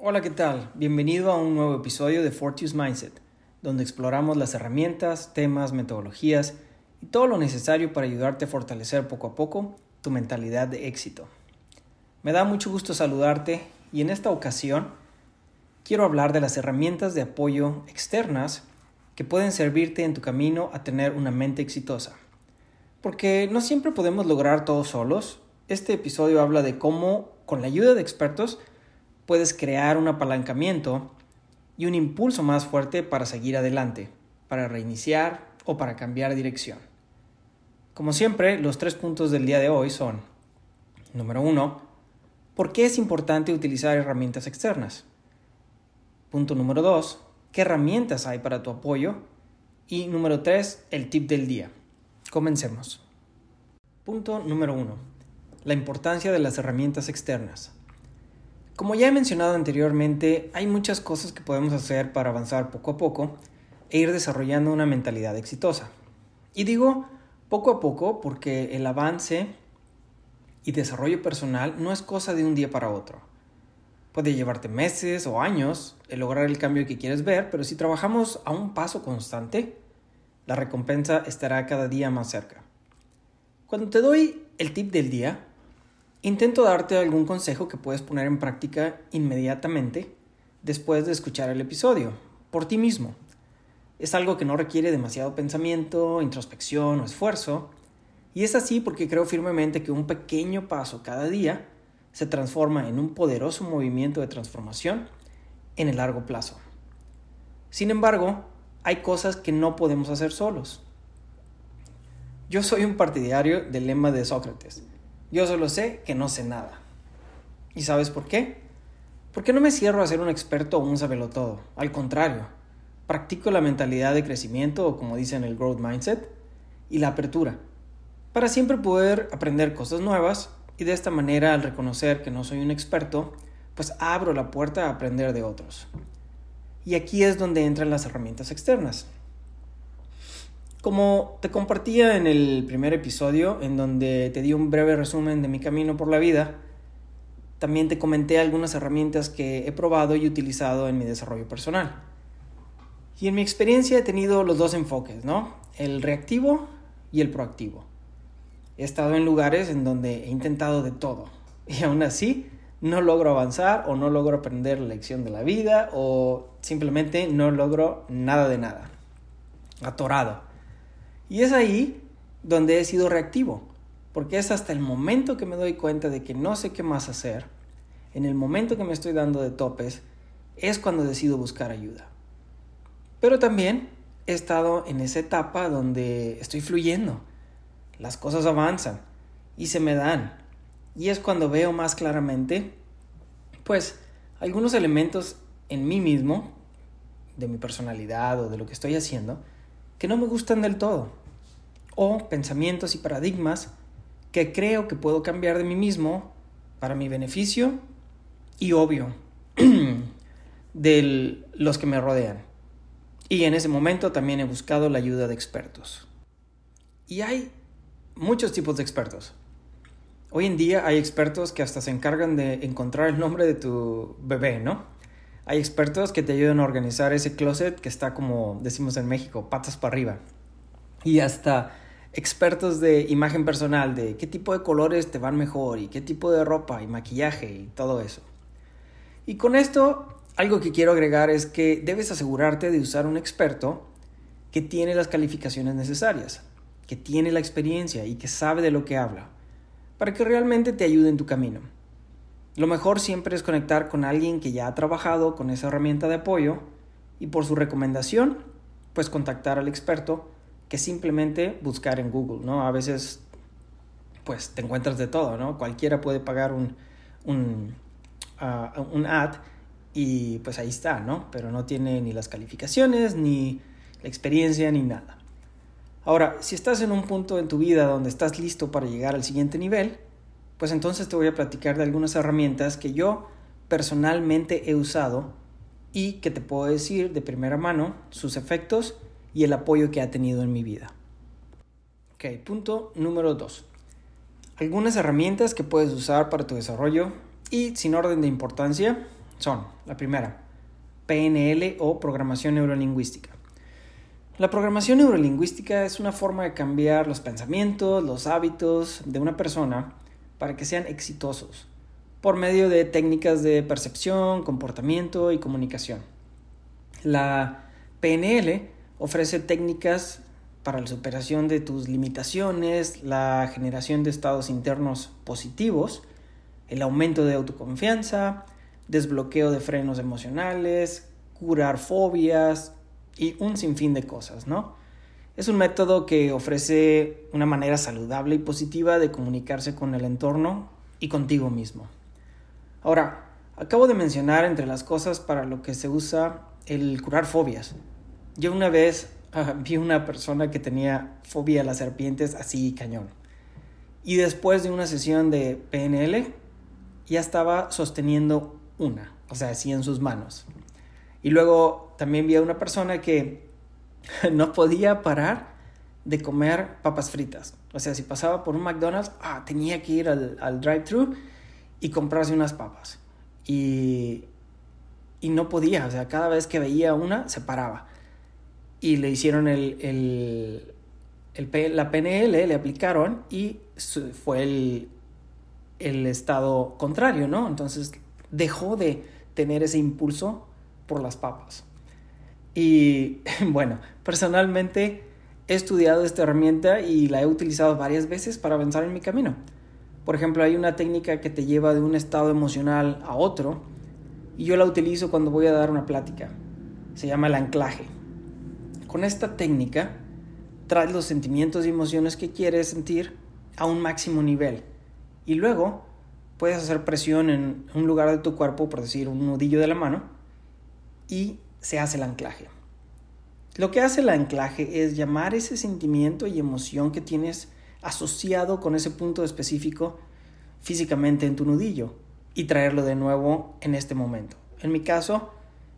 Hola, ¿qué tal? Bienvenido a un nuevo episodio de Fortius Mindset, donde exploramos las herramientas, temas, metodologías y todo lo necesario para ayudarte a fortalecer poco a poco tu mentalidad de éxito. Me da mucho gusto saludarte y en esta ocasión quiero hablar de las herramientas de apoyo externas que pueden servirte en tu camino a tener una mente exitosa. Porque no siempre podemos lograr todo solos. Este episodio habla de cómo, con la ayuda de expertos, puedes crear un apalancamiento y un impulso más fuerte para seguir adelante, para reiniciar o para cambiar dirección. Como siempre, los tres puntos del día de hoy son, número uno, ¿por qué es importante utilizar herramientas externas? Punto número dos, ¿qué herramientas hay para tu apoyo? Y número tres, el tip del día. Comencemos. Punto número uno, la importancia de las herramientas externas. Como ya he mencionado anteriormente, hay muchas cosas que podemos hacer para avanzar poco a poco e ir desarrollando una mentalidad exitosa. Y digo poco a poco porque el avance y desarrollo personal no es cosa de un día para otro. Puede llevarte meses o años el lograr el cambio que quieres ver, pero si trabajamos a un paso constante, la recompensa estará cada día más cerca. Cuando te doy el tip del día, Intento darte algún consejo que puedes poner en práctica inmediatamente después de escuchar el episodio, por ti mismo. Es algo que no requiere demasiado pensamiento, introspección o esfuerzo, y es así porque creo firmemente que un pequeño paso cada día se transforma en un poderoso movimiento de transformación en el largo plazo. Sin embargo, hay cosas que no podemos hacer solos. Yo soy un partidario del lema de Sócrates, yo solo sé que no sé nada. ¿Y sabes por qué? Porque no me cierro a ser un experto o un sabelotodo. Al contrario, practico la mentalidad de crecimiento o como dicen el growth mindset y la apertura para siempre poder aprender cosas nuevas y de esta manera al reconocer que no soy un experto, pues abro la puerta a aprender de otros. Y aquí es donde entran las herramientas externas. Como te compartía en el primer episodio, en donde te di un breve resumen de mi camino por la vida, también te comenté algunas herramientas que he probado y utilizado en mi desarrollo personal. Y en mi experiencia he tenido los dos enfoques, ¿no? El reactivo y el proactivo. He estado en lugares en donde he intentado de todo y aún así no logro avanzar o no logro aprender la lección de la vida o simplemente no logro nada de nada. Atorado. Y es ahí donde he sido reactivo, porque es hasta el momento que me doy cuenta de que no sé qué más hacer, en el momento que me estoy dando de topes, es cuando decido buscar ayuda. Pero también he estado en esa etapa donde estoy fluyendo, las cosas avanzan y se me dan. Y es cuando veo más claramente, pues, algunos elementos en mí mismo, de mi personalidad o de lo que estoy haciendo, que no me gustan del todo, o pensamientos y paradigmas que creo que puedo cambiar de mí mismo para mi beneficio y obvio de los que me rodean. Y en ese momento también he buscado la ayuda de expertos. Y hay muchos tipos de expertos. Hoy en día hay expertos que hasta se encargan de encontrar el nombre de tu bebé, ¿no? Hay expertos que te ayudan a organizar ese closet que está como decimos en México, patas para arriba. Y hasta expertos de imagen personal, de qué tipo de colores te van mejor y qué tipo de ropa y maquillaje y todo eso. Y con esto, algo que quiero agregar es que debes asegurarte de usar un experto que tiene las calificaciones necesarias, que tiene la experiencia y que sabe de lo que habla, para que realmente te ayude en tu camino. Lo mejor siempre es conectar con alguien que ya ha trabajado con esa herramienta de apoyo y por su recomendación, pues contactar al experto que simplemente buscar en Google, ¿no? A veces, pues te encuentras de todo, ¿no? Cualquiera puede pagar un, un, ah, un ad y pues ahí está, ¿no? Pero no tiene ni las calificaciones, ni la experiencia, ni nada. Ahora, si estás en un punto en tu vida donde estás listo para llegar al siguiente nivel, pues entonces te voy a platicar de algunas herramientas que yo personalmente he usado y que te puedo decir de primera mano sus efectos y el apoyo que ha tenido en mi vida. Ok, punto número dos. Algunas herramientas que puedes usar para tu desarrollo y sin orden de importancia son, la primera, PNL o programación neurolingüística. La programación neurolingüística es una forma de cambiar los pensamientos, los hábitos de una persona para que sean exitosos por medio de técnicas de percepción, comportamiento y comunicación. La PNL ofrece técnicas para la superación de tus limitaciones, la generación de estados internos positivos, el aumento de autoconfianza, desbloqueo de frenos emocionales, curar fobias y un sinfín de cosas, ¿no? Es un método que ofrece una manera saludable y positiva de comunicarse con el entorno y contigo mismo. Ahora, acabo de mencionar entre las cosas para lo que se usa el curar fobias. Yo una vez vi una persona que tenía fobia a las serpientes así cañón. Y después de una sesión de PNL, ya estaba sosteniendo una, o sea, así en sus manos. Y luego también vi a una persona que no podía parar de comer papas fritas. O sea, si pasaba por un McDonald's, ah, tenía que ir al, drive-thru y comprarse unas papas. Y, y no podía, o sea, cada vez que veía una, se paraba y le hicieron el, el, el, la PNL, le aplicaron y fue el, el estado contrario, ¿no? Entonces dejó de tener ese impulso por las papas. Y bueno, personalmente he estudiado esta herramienta y la he utilizado varias veces para avanzar en mi camino. Por ejemplo, hay una técnica que te lleva de un estado emocional a otro y yo la utilizo cuando voy a dar una plática. Se llama el anclaje. Con esta técnica, traes los sentimientos y emociones que quieres sentir a un máximo nivel. Y luego puedes hacer presión en un lugar de tu cuerpo, por decir un nudillo de la mano, y se hace el anclaje. Lo que hace el anclaje es llamar ese sentimiento y emoción que tienes asociado con ese punto específico físicamente en tu nudillo y traerlo de nuevo en este momento. En mi caso,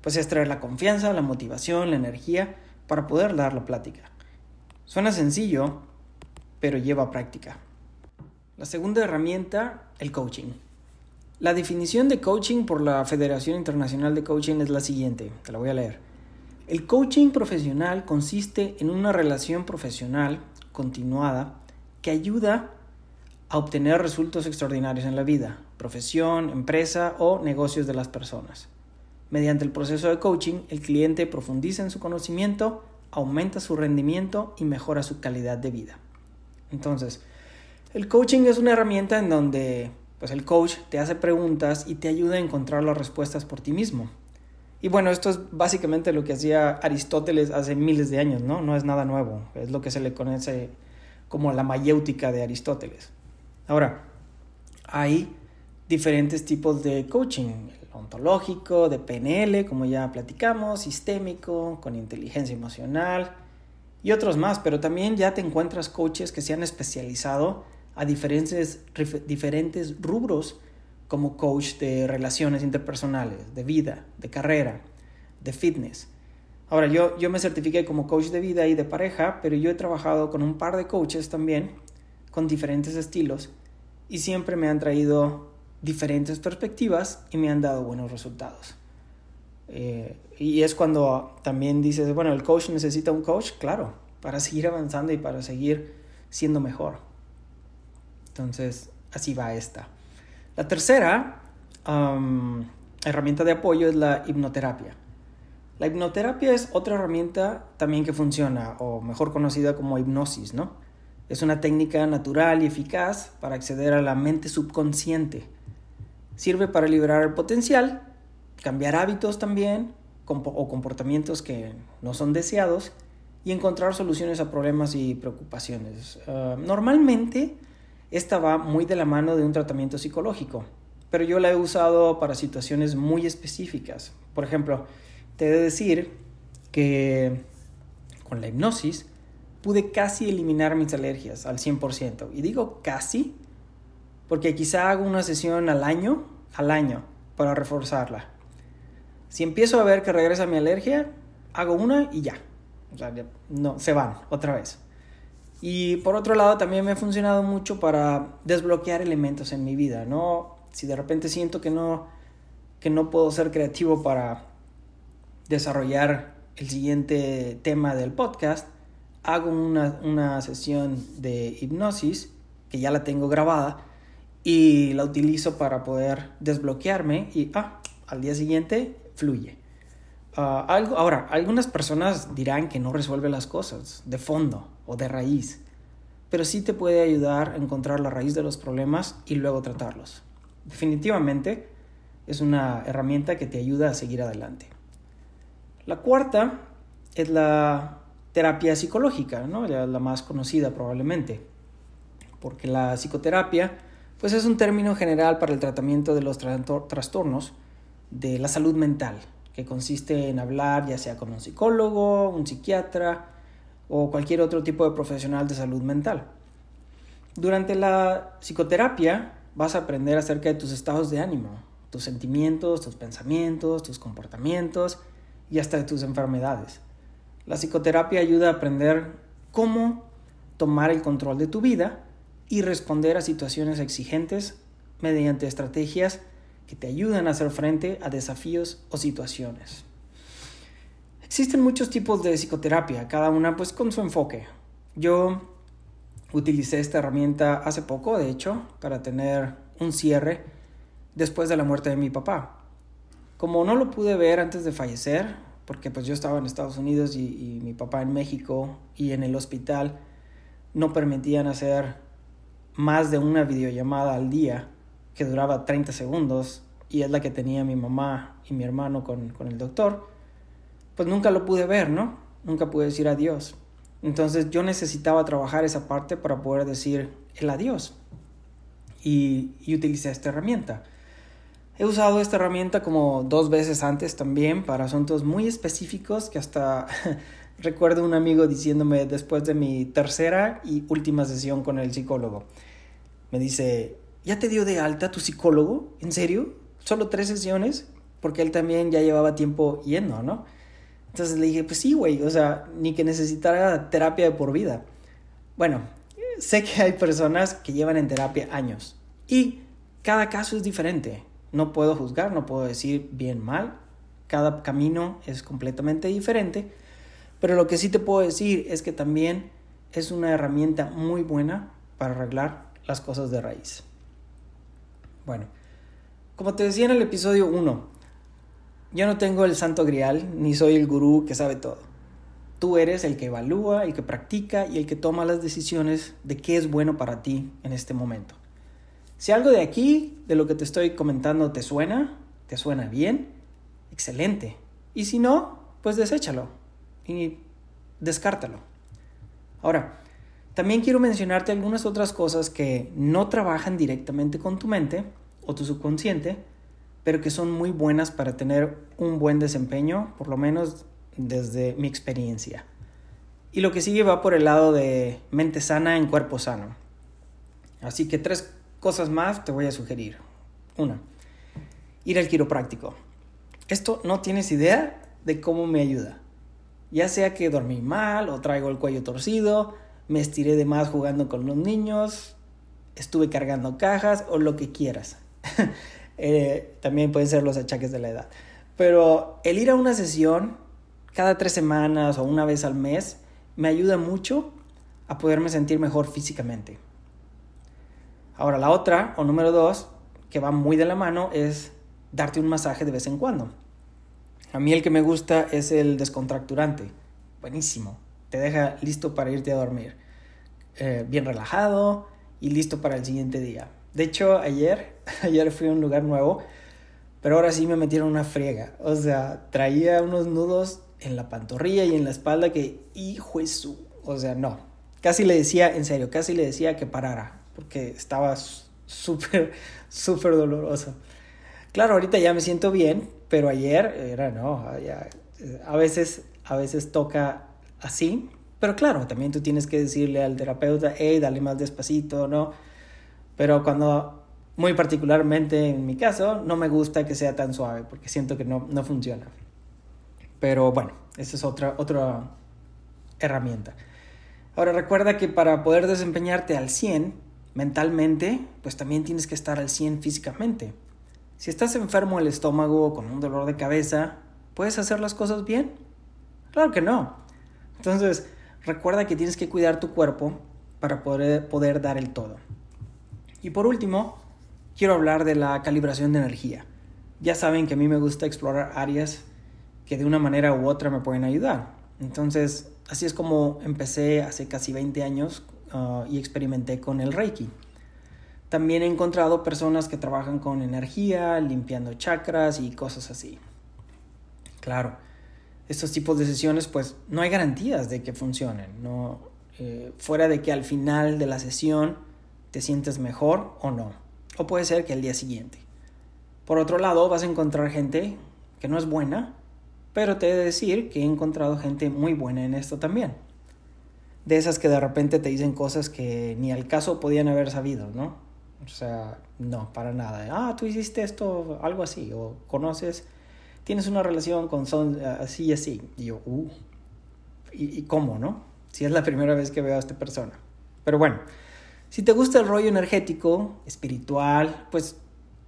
pues es traer la confianza, la motivación, la energía para poder dar la plática. Suena sencillo, pero lleva práctica. La segunda herramienta, el coaching. La definición de coaching por la Federación Internacional de Coaching es la siguiente, te la voy a leer. El coaching profesional consiste en una relación profesional continuada que ayuda a obtener resultados extraordinarios en la vida, profesión, empresa o negocios de las personas. Mediante el proceso de coaching, el cliente profundiza en su conocimiento, aumenta su rendimiento y mejora su calidad de vida. Entonces, el coaching es una herramienta en donde pues el coach te hace preguntas y te ayuda a encontrar las respuestas por ti mismo. Y bueno, esto es básicamente lo que hacía Aristóteles hace miles de años, ¿no? No es nada nuevo, es lo que se le conoce como la mayéutica de Aristóteles. Ahora, hay diferentes tipos de coaching ontológico, de PNL, como ya platicamos, sistémico, con inteligencia emocional y otros más, pero también ya te encuentras coaches que se han especializado a diferentes, diferentes rubros como coach de relaciones interpersonales, de vida, de carrera, de fitness. Ahora, yo, yo me certifiqué como coach de vida y de pareja, pero yo he trabajado con un par de coaches también, con diferentes estilos, y siempre me han traído diferentes perspectivas y me han dado buenos resultados. Eh, y es cuando también dices, bueno, el coach necesita un coach, claro, para seguir avanzando y para seguir siendo mejor. Entonces, así va esta. La tercera herramienta de apoyo es la hipnoterapia. La hipnoterapia es otra herramienta también que funciona, o mejor conocida como hipnosis, ¿no? Es una técnica natural y eficaz para acceder a la mente subconsciente Sirve para liberar el potencial, cambiar hábitos también o comportamientos que no son deseados y encontrar soluciones a problemas y preocupaciones. Ah, normalmente esta va muy de la mano de un tratamiento psicológico, pero yo la he usado para situaciones muy específicas. Por ejemplo, te he de decir que con la hipnosis pude casi eliminar mis alergias al 100%. Y digo casi porque quizá hago una sesión al año, al año, para reforzarla. Si empiezo a ver que regresa mi alergia, hago una y ya. O sea, no, se van otra vez. Y por otro lado, también me ha funcionado mucho para desbloquear elementos en mi vida, ¿no? Si de repente siento que no, que no puedo ser creativo para desarrollar el siguiente tema del podcast, hago una, una sesión de hipnosis, que ya la tengo grabada, y la utilizo para poder desbloquearme y ah, al día siguiente fluye. Ah, ahora, algunas personas dirán que no resuelve las cosas de fondo o de raíz, pero sí te puede ayudar a encontrar la raíz de los problemas y luego tratarlos. Definitivamente es una herramienta que te ayuda a seguir adelante. La cuarta es la terapia psicológica, ¿no? la, la más conocida probablemente, porque la psicoterapia pues es un término general para el tratamiento de los trastornos de la salud mental, que consiste en hablar ya sea con un psicólogo, un psiquiatra o cualquier otro tipo de profesional de salud mental. Durante la psicoterapia vas a aprender acerca de tus estados de ánimo, tus sentimientos, tus pensamientos, tus comportamientos y hasta de tus enfermedades. La psicoterapia ayuda a aprender cómo tomar el control de tu vida y responder a situaciones exigentes mediante estrategias que te ayudan a hacer frente a desafíos o situaciones. Existen muchos tipos de psicoterapia, cada una pues con su enfoque. Yo utilicé esta herramienta hace poco, de hecho, para tener un cierre después de la muerte de mi papá. Como no lo pude ver antes de fallecer, porque pues yo estaba en Estados Unidos y, y mi papá en México y en el hospital no permitían hacer más de una videollamada al día que duraba 30 segundos y es la que tenía mi mamá y mi hermano con, el doctor, pues nunca lo pude ver, ¿no? Nunca pude decir adiós. Entonces yo necesitaba trabajar esa parte para poder decir el adiós. Y, y utilicé esta herramienta. He usado esta herramienta como dos veces antes también para asuntos muy específicos que hasta recuerdo un amigo diciéndome después de mi tercera y última sesión con el psicólogo. Me dice, ¿ya te dio de alta tu psicólogo? ¿En serio? ¿Solo tres sesiones? Porque él también ya llevaba tiempo yendo, ¿no? Entonces le dije, pues sí, güey, o sea, ni que necesitara terapia de por vida. Bueno, sé que hay personas que llevan en terapia años y cada caso es diferente. No puedo juzgar, no puedo decir bien mal. Cada camino es completamente diferente. Pero lo que sí te puedo decir es que también es una herramienta muy buena para arreglar las cosas de raíz. Bueno, como te decía en el episodio 1, yo no tengo el santo grial, ni soy el gurú que sabe todo. Tú eres el que evalúa, el que practica y el que toma las decisiones de qué es bueno para ti en este momento. Si algo de aquí, de lo que te estoy comentando, te suena, te suena bien, excelente. Y si no, pues deséchalo y descártalo. Ahora, también quiero mencionarte algunas otras cosas que no trabajan directamente con tu mente o tu subconsciente, pero que son muy buenas para tener un buen desempeño, por lo menos desde mi experiencia. Y lo que sigue va por el lado de mente sana en cuerpo sano. Así que tres cosas más te voy a sugerir. Una, ir al quiropráctico. Esto no tienes idea de cómo me ayuda. Ya sea que dormí mal o traigo el cuello torcido, me estiré de más jugando con los niños, estuve cargando cajas o lo que quieras. Eh, también pueden ser los achaques de la edad. Pero el ir a una sesión cada tres semanas o una vez al mes me ayuda mucho a poderme sentir mejor físicamente. Ahora la otra, o número dos, que va muy de la mano, es darte un masaje de vez en cuando. A mí el que me gusta es el descontracturante. Buenísimo te deja listo para irte a dormir. Eh, bien relajado y listo para el siguiente día. De hecho, ayer, ayer fui a un lugar nuevo, pero ahora sí me metieron una friega. O sea, traía unos nudos en la pantorrilla y en la espalda que, hijo eso, o sea, no. Casi le decía, en serio, casi le decía que parara, porque estaba súper, súper doloroso. Claro, ahorita ya me siento bien, pero ayer era, no, a veces, a veces toca así. Pero claro, también tú tienes que decirle al terapeuta, hey, dale más despacito, ¿no? Pero cuando, muy particularmente en mi caso, no me gusta que sea tan suave porque siento que no, no funciona. Pero bueno, esa es otra, otra herramienta. Ahora recuerda que para poder desempeñarte al 100 mentalmente, pues también tienes que estar al 100 físicamente. Si estás enfermo el estómago con un dolor de cabeza, ¿puedes hacer las cosas bien? Claro que no. Entonces, recuerda que tienes que cuidar tu cuerpo para poder, poder dar el todo. Y por último, quiero hablar de la calibración de energía. Ya saben que a mí me gusta explorar áreas que de una manera u otra me pueden ayudar. Entonces, así es como empecé hace casi 20 años uh, y experimenté con el Reiki. También he encontrado personas que trabajan con energía, limpiando chakras y cosas así. Claro, estos tipos de sesiones pues no hay garantías de que funcionen, no, eh, fuera de que al final de la sesión te sientes mejor o no, o puede ser que el día siguiente. Por otro lado, vas a encontrar gente que no es buena, pero te he de decir que he encontrado gente muy buena en esto también. De esas que de repente te dicen cosas que ni al caso podían haber sabido, ¿no? O sea, no, para nada. Ah, tú hiciste esto, algo así, o conoces, tienes una relación con son así y así. Y yo, uh, ¿y, ¿y cómo, no? Si es la primera vez que veo a esta persona. Pero bueno, si te gusta el rollo energético, espiritual, pues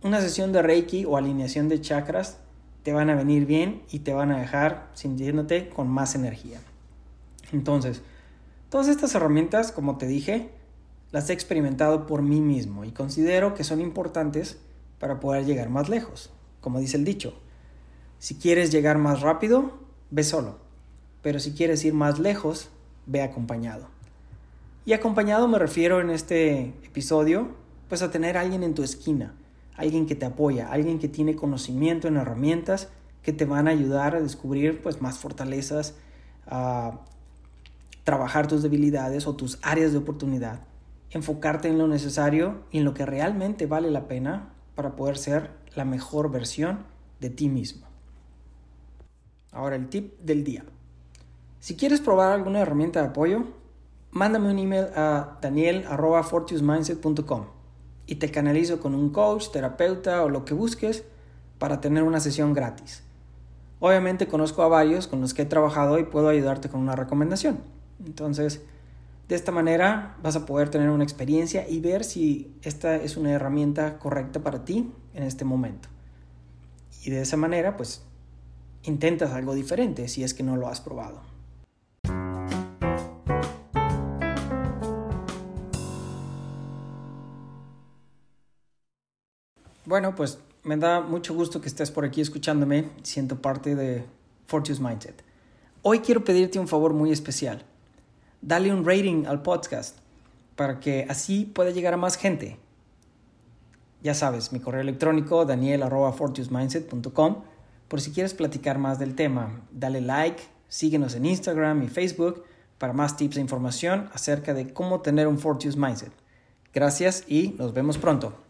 una sesión de Reiki o alineación de chakras te van a venir bien y te van a dejar sintiéndote con más energía. Entonces, todas estas herramientas, como te dije, las he experimentado por mí mismo y considero que son importantes para poder llegar más lejos. Como dice el dicho, si quieres llegar más rápido, ve solo, pero si quieres ir más lejos, ve acompañado. Y acompañado me refiero en este episodio, pues a tener a alguien en tu esquina, alguien que te apoya, alguien que tiene conocimiento en herramientas que te van a ayudar a descubrir pues más fortalezas, a trabajar tus debilidades o tus áreas de oportunidad, enfocarte en lo necesario y en lo que realmente vale la pena para poder ser la mejor versión de ti mismo. Ahora el tip del día. Si quieres probar alguna herramienta de apoyo, mándame un email a daniel.fortiusmindset.com y te canalizo con un coach, terapeuta o lo que busques para tener una sesión gratis. Obviamente conozco a varios con los que he trabajado y puedo ayudarte con una recomendación. Entonces, de esta manera vas a poder tener una experiencia y ver si esta es una herramienta correcta para ti en este momento. Y de esa manera, pues, intentas algo diferente si es que no lo has probado. Bueno, pues me da mucho gusto que estés por aquí escuchándome, siento parte de Fortune's Mindset. Hoy quiero pedirte un favor muy especial. Dale un rating al podcast para que así pueda llegar a más gente. Ya sabes, mi correo electrónico daniel.fortiusmindset.com por si quieres platicar más del tema. Dale like, síguenos en Instagram y Facebook para más tips e información acerca de cómo tener un Fortune's Mindset. Gracias y nos vemos pronto.